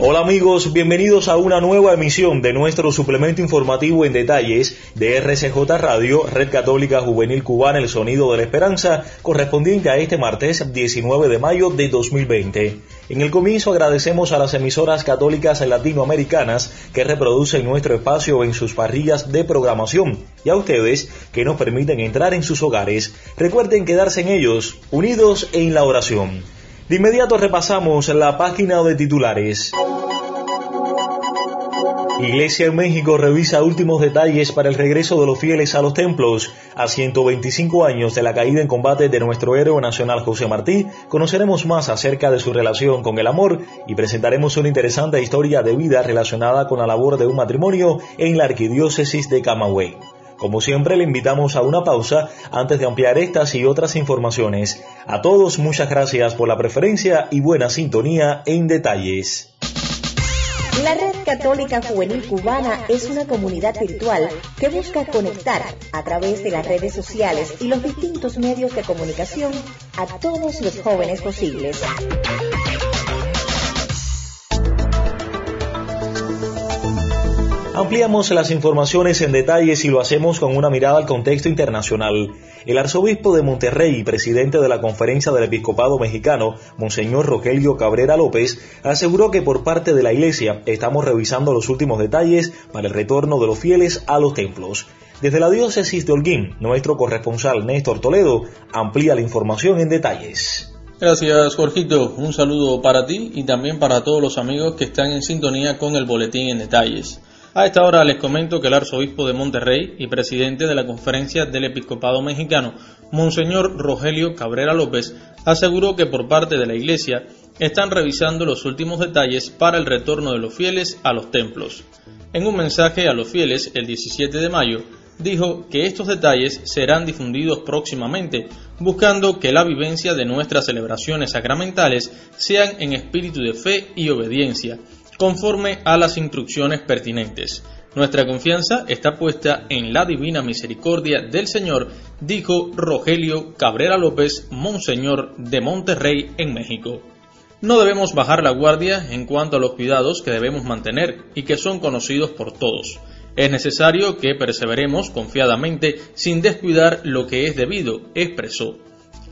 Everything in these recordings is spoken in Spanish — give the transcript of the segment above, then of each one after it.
Hola amigos, bienvenidos a una nueva emisión de nuestro suplemento informativo en detalles de RCJ Radio, Red Católica Juvenil Cubana, el sonido de la esperanza, correspondiente a este martes 19 de mayo de 2020. En el comienzo agradecemos a las emisoras católicas latinoamericanas que reproducen nuestro espacio en sus parrillas de programación y a ustedes que nos permiten entrar en sus hogares. Recuerden quedarse en ellos, unidos en la oración. De inmediato repasamos la página de titulares. Iglesia en México revisa últimos detalles para el regreso de los fieles a los templos. A 125 años de la caída en combate de nuestro héroe nacional José Martí, conoceremos más acerca de su relación con el amor y presentaremos una interesante historia de vida relacionada con la labor de un matrimonio en la arquidiócesis de Camagüey. Como siempre, le invitamos a una pausa antes de ampliar estas y otras informaciones. A todos, muchas gracias por la preferencia y buena sintonía en detalles. La Red Católica Juvenil Cubana es una comunidad virtual que busca conectar a través de las redes sociales y los distintos medios de comunicación a todos los jóvenes posibles. Ampliamos las informaciones en detalles y lo hacemos con una mirada al contexto internacional. El arzobispo de Monterrey y presidente de la Conferencia del Episcopado Mexicano, Monseñor Rogelio Cabrera López, aseguró que por parte de la Iglesia estamos revisando los últimos detalles para el retorno de los fieles a los templos. Desde la diócesis de Holguín, nuestro corresponsal Néstor Toledo amplía la información en detalles. Gracias, Jorgito. Un saludo para ti y también para todos los amigos que están en sintonía con el boletín en detalles. A esta hora les comento que el arzobispo de Monterrey y presidente de la Conferencia del Episcopado Mexicano, Monseñor Rogelio Cabrera López, aseguró que por parte de la Iglesia están revisando los últimos detalles para el retorno de los fieles a los templos. En un mensaje a los fieles el 17 de mayo, dijo que estos detalles serán difundidos próximamente, buscando que la vivencia de nuestras celebraciones sacramentales sean en espíritu de fe y obediencia, conforme a las instrucciones pertinentes. Nuestra confianza está puesta en la divina misericordia del Señor, dijo Rogelio Cabrera López, Monseñor de Monterrey, en México. No debemos bajar la guardia en cuanto a los cuidados que debemos mantener y que son conocidos por todos. Es necesario que perseveremos confiadamente sin descuidar lo que es debido, expresó.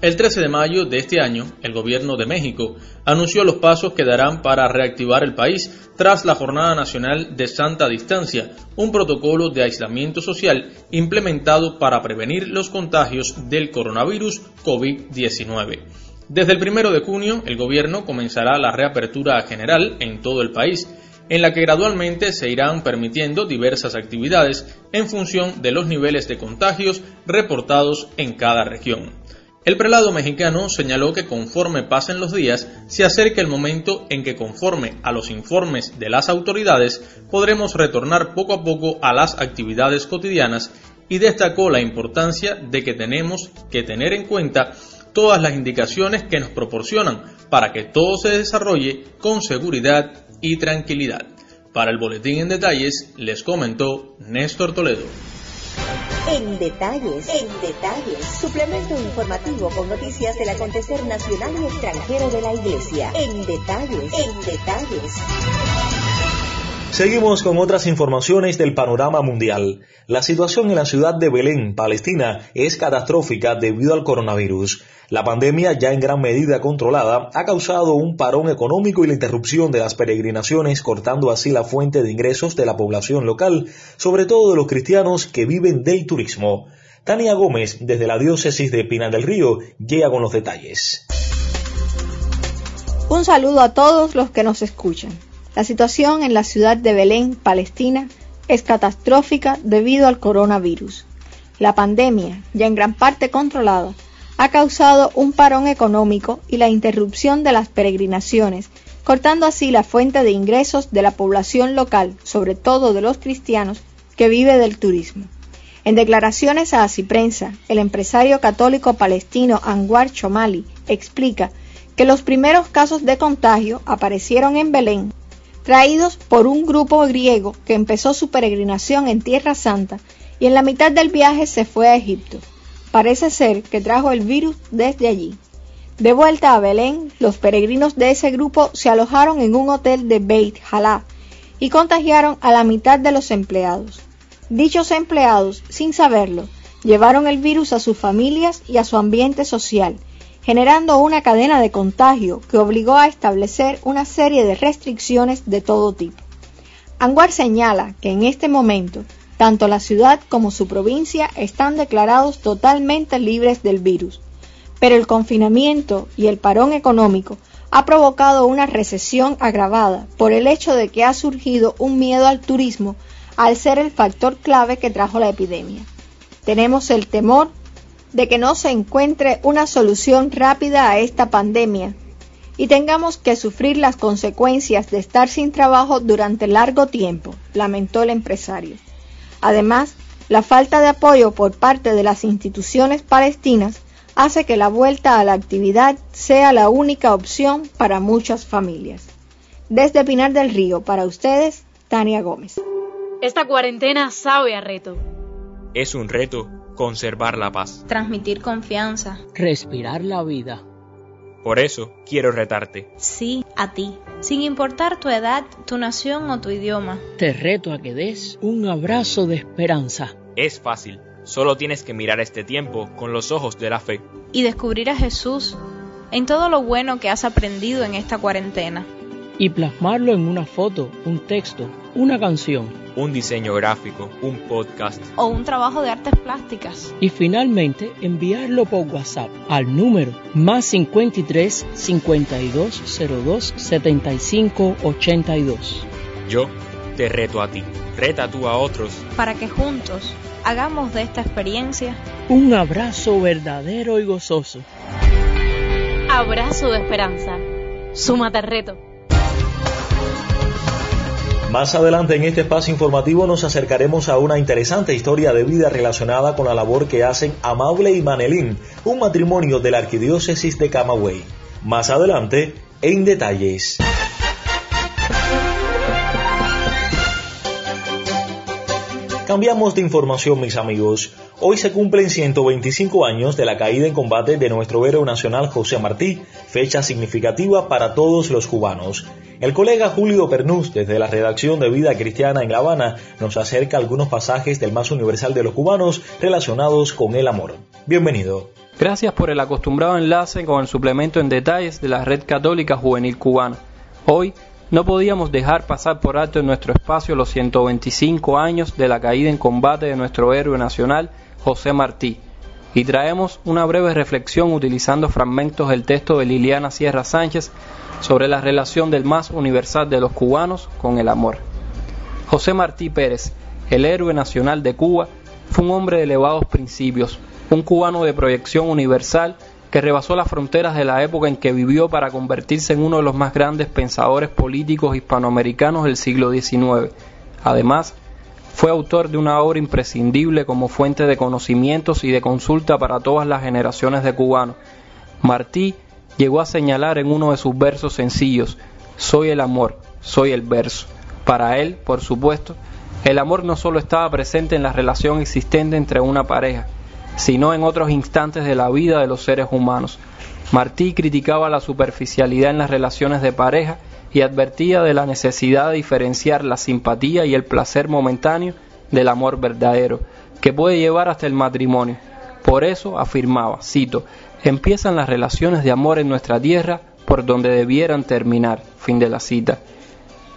El 13 de mayo de este año, el gobierno de México anunció los pasos que darán para reactivar el país tras la Jornada Nacional de Santa Distancia, un protocolo de aislamiento social implementado para prevenir los contagios del coronavirus COVID-19. Desde el 1 de junio, el gobierno comenzará la reapertura general en todo el país, en la que gradualmente se irán permitiendo diversas actividades en función de los niveles de contagios reportados en cada región. El prelado mexicano señaló que conforme pasen los días, se acerca el momento en que conforme a los informes de las autoridades, podremos retornar poco a poco a las actividades cotidianas y destacó la importancia de que tenemos que tener en cuenta todas las indicaciones que nos proporcionan para que todo se desarrolle con seguridad y tranquilidad. Para el boletín en detalles les comentó Néstor Toledo. En detalles, en detalles, suplemento informativo con noticias del acontecer nacional y extranjero de la Iglesia. En detalles, en detalles. Seguimos con otras informaciones del panorama mundial. La situación en la ciudad de Belén, Palestina, es catastrófica debido al coronavirus. La pandemia, ya en gran medida controlada, ha causado un parón económico y la interrupción de las peregrinaciones, cortando así la fuente de ingresos de la población local, sobre todo de los cristianos que viven del turismo. Tania Gómez, desde la diócesis de Pinar del Río, llega con los detalles. Un saludo a todos los que nos escuchan. La situación en la ciudad de Belén, Palestina, es catastrófica debido al coronavirus. La pandemia, ya en gran parte controlada, ha causado un parón económico y la interrupción de las peregrinaciones, cortando así la fuente de ingresos de la población local, sobre todo de los cristianos, que vive del turismo. En declaraciones a Prensa, el empresario católico palestino Anwar Chomali explica que los primeros casos de contagio aparecieron en Belén, traídos por un grupo griego que empezó su peregrinación en Tierra Santa y en la mitad del viaje se fue a Egipto. Parece ser que trajo el virus desde allí. De vuelta a Belén, los peregrinos de ese grupo se alojaron en un hotel de Beit Halá y contagiaron a la mitad de los empleados. Dichos empleados, sin saberlo, llevaron el virus a sus familias y a su ambiente social, generando una cadena de contagio que obligó a establecer una serie de restricciones de todo tipo. Anguar señala que en este momento tanto la ciudad como su provincia están declarados totalmente libres del virus, pero el confinamiento y el parón económico ha provocado una recesión agravada por el hecho de que ha surgido un miedo al turismo al ser el factor clave que trajo la epidemia. Tenemos el temor de que no se encuentre una solución rápida a esta pandemia y tengamos que sufrir las consecuencias de estar sin trabajo durante largo tiempo, lamentó el empresario. Además, la falta de apoyo por parte de las instituciones palestinas hace que la vuelta a la actividad sea la única opción para muchas familias. Desde Pinar del Río, para ustedes, Tania Gómez. Esta cuarentena sabe a reto. Es un reto conservar la paz. Transmitir confianza. Respirar la vida. Por eso quiero retarte. Sí, a ti. Sin importar tu edad, tu nación o tu idioma. Te reto a que des un abrazo de esperanza. Es fácil. Solo tienes que mirar este tiempo con los ojos de la fe. Y descubrir a Jesús en todo lo bueno que has aprendido en esta cuarentena. Y plasmarlo en una foto, un texto, una canción. Un diseño gráfico, un podcast. O un trabajo de artes plásticas. Y finalmente enviarlo por WhatsApp al número más 53 52 02 75 82. Yo te reto a ti. Reta tú a otros. Para que juntos hagamos de esta experiencia un abrazo verdadero y gozoso. Abrazo de esperanza. Súmate al reto. Más adelante en este espacio informativo nos acercaremos a una interesante historia de vida relacionada con la labor que hacen Amable y Manelín, un matrimonio de la arquidiócesis de Camagüey. Más adelante, en detalles. Cambiamos de información, mis amigos. Hoy se cumplen 125 años de la caída en combate de nuestro héroe nacional José Martí, fecha significativa para todos los cubanos. El colega Julio Pernús, desde la redacción de Vida Cristiana en La Habana, nos acerca algunos pasajes del más universal de los cubanos relacionados con el amor. Bienvenido. Gracias por el acostumbrado enlace con el suplemento en detalles de la Red Católica Juvenil Cubana. Hoy no podíamos dejar pasar por alto en nuestro espacio los 125 años de la caída en combate de nuestro héroe nacional, José Martí, y traemos una breve reflexión utilizando fragmentos del texto de Liliana Sierra Sánchez sobre la relación del más universal de los cubanos con el amor. José Martí Pérez, el héroe nacional de Cuba, fue un hombre de elevados principios, un cubano de proyección universal que rebasó las fronteras de la época en que vivió para convertirse en uno de los más grandes pensadores políticos hispanoamericanos del siglo XIX. Además, fue autor de una obra imprescindible como fuente de conocimientos y de consulta para todas las generaciones de cubanos. Martí llegó a señalar en uno de sus versos sencillos, soy el amor, soy el verso. Para él, por supuesto, el amor no solo estaba presente en la relación existente entre una pareja, sino en otros instantes de la vida de los seres humanos. Martí criticaba la superficialidad en las relaciones de pareja y advertía de la necesidad de diferenciar la simpatía y el placer momentáneo del amor verdadero, que puede llevar hasta el matrimonio. Por eso afirmaba, cito, empiezan las relaciones de amor en nuestra tierra por donde debieran terminar. Fin de la cita.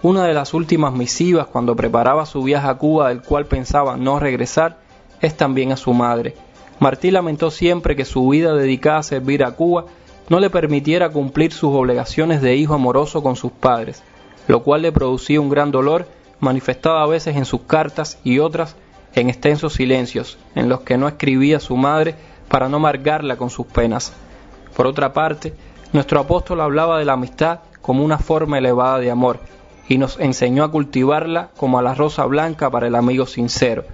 Una de las últimas misivas cuando preparaba su viaje a Cuba del cual pensaba no regresar es también a su madre, Martí lamentó siempre que su vida dedicada a servir a Cuba no le permitiera cumplir sus obligaciones de hijo amoroso con sus padres, lo cual le producía un gran dolor manifestado a veces en sus cartas y otras en extensos silencios, en los que no escribía su madre para no amargarla con sus penas. Por otra parte, nuestro apóstol hablaba de la amistad como una forma elevada de amor y nos enseñó a cultivarla como a la rosa blanca para el amigo sincero.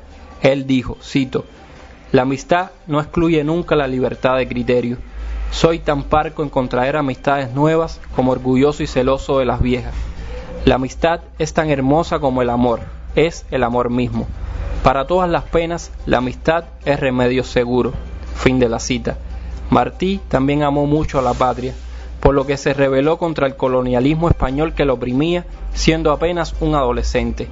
Él dijo, cito, la amistad no excluye nunca la libertad de criterio. Soy tan parco en contraer amistades nuevas como orgulloso y celoso de las viejas. La amistad es tan hermosa como el amor, es el amor mismo. Para todas las penas, la amistad es remedio seguro. Fin de la cita. Martí también amó mucho a la patria, por lo que se rebeló contra el colonialismo español que lo oprimía, siendo apenas un adolescente.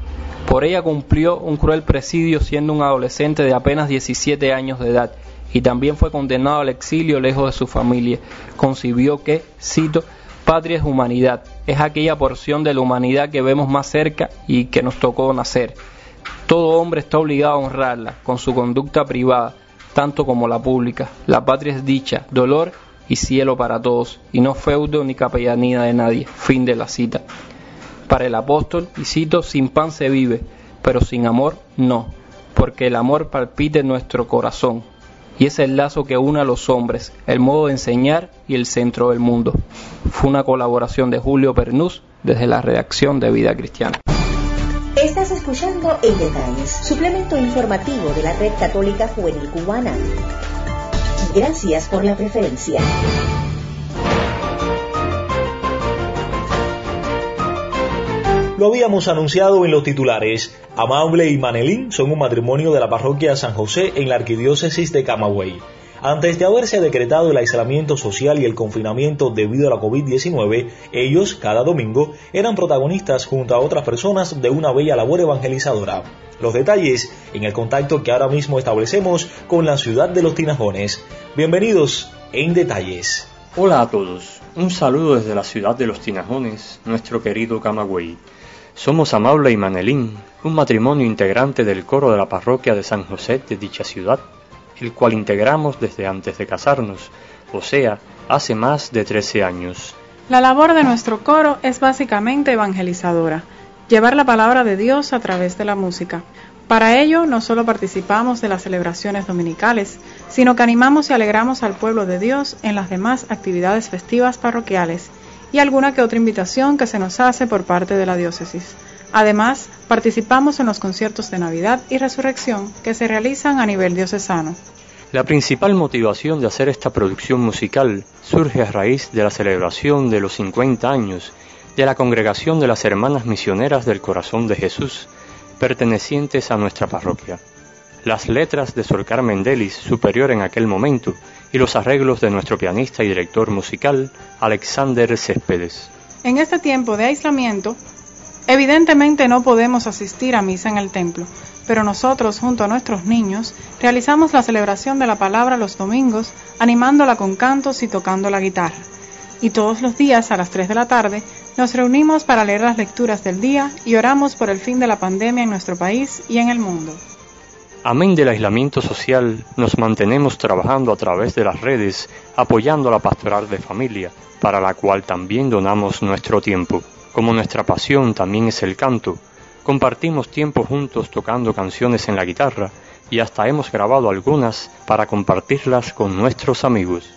Por ella cumplió un cruel presidio siendo un adolescente de apenas 17 años de edad y también fue condenado al exilio lejos de su familia. Concibió que, cito, patria es humanidad, es aquella porción de la humanidad que vemos más cerca y que nos tocó nacer. Todo hombre está obligado a honrarla con su conducta privada, tanto como la pública. La patria es dicha, dolor y cielo para todos, y no feudo ni capellanía de nadie. Fin de la cita. Para el apóstol, y cito, sin pan se vive, pero sin amor no, porque el amor palpita en nuestro corazón, y es el lazo que une a los hombres, el modo de enseñar y el centro del mundo. Fue una colaboración de Julio Pernús desde la redacción de Vida Cristiana. Estás escuchando En Detalles, suplemento informativo de la Red Católica Juvenil Cubana. Gracias por la preferencia. Lo habíamos anunciado en los titulares. Amable y Manelín son un matrimonio de la parroquia San José en la arquidiócesis de Camagüey. Antes de haberse decretado el aislamiento social y el confinamiento debido a la COVID-19, ellos, cada domingo, eran protagonistas junto a otras personas de una bella labor evangelizadora. Los detalles en el contacto que ahora mismo establecemos con la ciudad de los Tinajones. Bienvenidos en Detalles. Hola a todos, un saludo desde la ciudad de los Tinajones, nuestro querido Camagüey. Somos Amable y Manelín, un matrimonio integrante del coro de la parroquia de San José de dicha ciudad, el cual integramos desde antes de casarnos, o sea, hace más de 13 años. La labor de nuestro coro es básicamente evangelizadora, llevar la palabra de Dios a través de la música. Para ello, no solo participamos de las celebraciones dominicales, sino que animamos y alegramos al pueblo de Dios en las demás actividades festivas parroquiales y alguna que otra invitación que se nos hace por parte de la diócesis. Además, participamos en los conciertos de Navidad y Resurrección que se realizan a nivel diocesano. La principal motivación de hacer esta producción musical surge a raíz de la celebración de los 50 años de la Congregación de las Hermanas Misioneras del Corazón de Jesús, pertenecientes a nuestra parroquia. Las letras de Sor Carmen Delis, superior en aquel momento, y los arreglos de nuestro pianista y director musical, Alexander Céspedes. En este tiempo de aislamiento, evidentemente no podemos asistir a misa en el templo, pero nosotros, junto a nuestros niños, realizamos la celebración de la palabra los domingos, animándola con cantos y tocando la guitarra. Y todos los días, a las 3 de la tarde, nos reunimos para leer las lecturas del día y oramos por el fin de la pandemia en nuestro país y en el mundo. Amén del aislamiento social, nos mantenemos trabajando a través de las redes, apoyando la pastoral de familia, para la cual también donamos nuestro tiempo. Como nuestra pasión también es el canto, compartimos tiempo juntos tocando canciones en la guitarra y hasta hemos grabado algunas para compartirlas con nuestros amigos.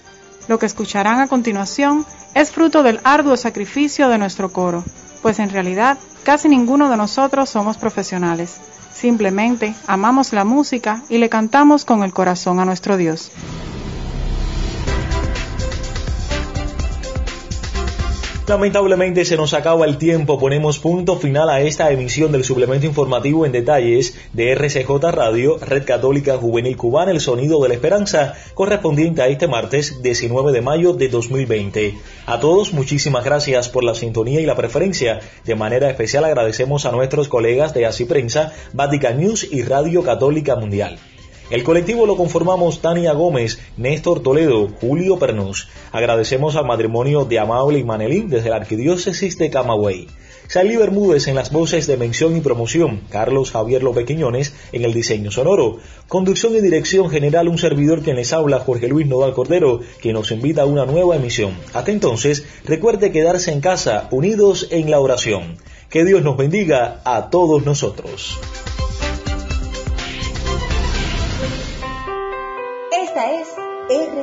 Lo que escucharán a continuación es fruto del arduo sacrificio de nuestro coro, pues en realidad casi ninguno de nosotros somos profesionales. Simplemente amamos la música y le cantamos con el corazón a nuestro Dios. Lamentablemente se nos acaba el tiempo, ponemos punto final a esta emisión del suplemento informativo en detalles de RCJ Radio, Red Católica Juvenil Cubana, el sonido de la esperanza, correspondiente a este martes 19 de mayo de 2020. A todos muchísimas gracias por la sintonía y la preferencia. De manera especial agradecemos a nuestros colegas de Así Prensa, Vatican News y Radio Católica Mundial. El colectivo lo conformamos Tania Gómez, Néstor Toledo, Julio Pernús. Agradecemos al matrimonio de Amable y Manelín desde la Arquidiócesis de Camagüey. Salí Bermúdez en las voces de mención y promoción, Carlos Javier López Quiñones en el diseño sonoro, conducción y dirección general un servidor quien les habla Jorge Luis Nodal Cordero, que nos invita a una nueva emisión. Hasta entonces, recuerde quedarse en casa, unidos en la oración. Que Dios nos bendiga a todos nosotros.